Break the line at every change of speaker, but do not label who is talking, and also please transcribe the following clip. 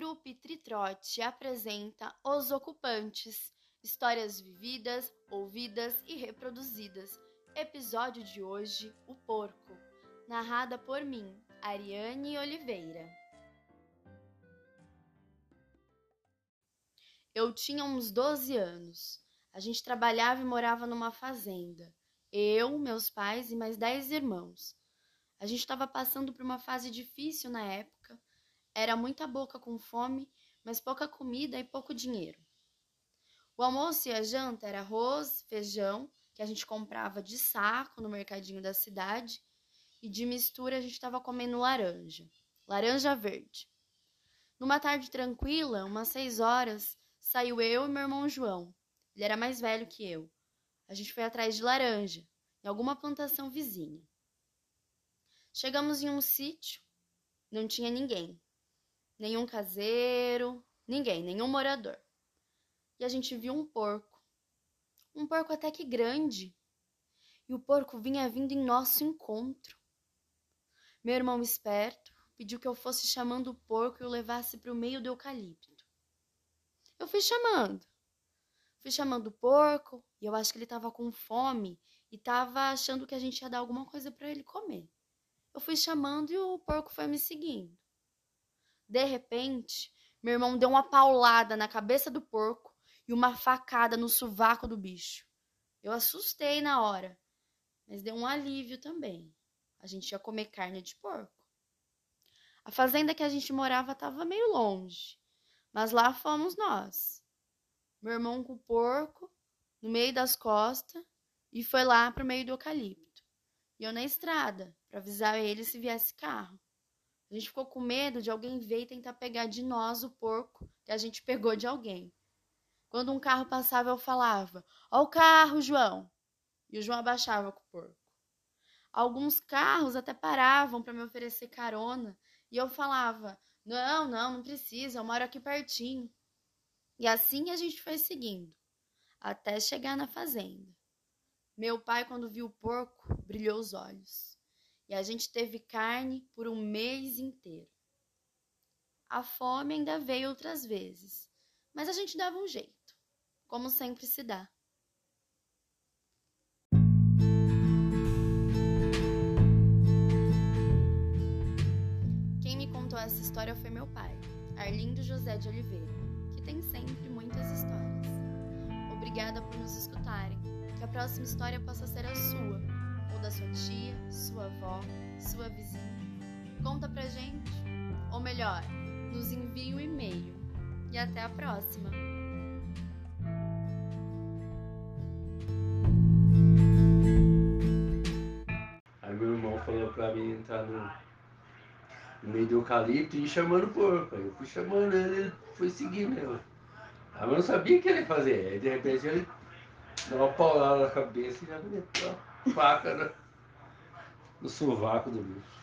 Trupe Tritrote apresenta Os Ocupantes, histórias vividas, ouvidas e reproduzidas. Episódio de hoje: O Porco, narrada por mim, Ariane Oliveira. Eu tinha uns 12 anos. A gente trabalhava e morava numa fazenda. Eu, meus pais e mais 10 irmãos. A gente estava passando por uma fase difícil na época era muita boca com fome, mas pouca comida e pouco dinheiro. O almoço e a janta era arroz, feijão, que a gente comprava de saco no mercadinho da cidade, e de mistura a gente estava comendo laranja, laranja verde. Numa tarde tranquila, umas seis horas, saiu eu e meu irmão João. Ele era mais velho que eu. A gente foi atrás de laranja, em alguma plantação vizinha. Chegamos em um sítio, não tinha ninguém nenhum caseiro, ninguém, nenhum morador. E a gente viu um porco. Um porco até que grande. E o porco vinha vindo em nosso encontro. Meu irmão esperto pediu que eu fosse chamando o porco e o levasse para o meio do eucalipto. Eu fui chamando. Fui chamando o porco e eu acho que ele estava com fome e estava achando que a gente ia dar alguma coisa para ele comer. Eu fui chamando e o porco foi me seguindo. De repente, meu irmão deu uma paulada na cabeça do porco e uma facada no sovaco do bicho. Eu assustei na hora, mas deu um alívio também. A gente ia comer carne de porco. A fazenda que a gente morava estava meio longe, mas lá fomos nós. Meu irmão com o porco no meio das costas e foi lá para o meio do eucalipto. E eu na estrada para avisar ele se viesse carro. A gente ficou com medo de alguém ver e tentar pegar de nós o porco que a gente pegou de alguém. Quando um carro passava, eu falava: Ó o carro, João! E o João abaixava com o porco. Alguns carros até paravam para me oferecer carona e eu falava: Não, não, não precisa, eu moro aqui pertinho. E assim a gente foi seguindo, até chegar na fazenda. Meu pai, quando viu o porco, brilhou os olhos e a gente teve carne por um mês inteiro. A fome ainda veio outras vezes, mas a gente dava um jeito, como sempre se dá. Quem me contou essa história foi meu pai, Arlindo José de Oliveira, que tem sempre muitas histórias. Obrigada por nos escutarem. Que a próxima história possa ser a sua ou da sua tia, sua avó, sua vizinha. Conta pra gente, ou melhor, nos envie um e-mail. E até a próxima!
Meu irmão falou pra mim entrar no, no meio do eucalipto e ir chamando o porco. Eu fui chamando ele, ele foi seguindo eu. Aí eu não sabia o que ele ia fazer. Aí de repente ele deu uma paulada na cabeça e já me meteu faca no, no sovaco do bicho.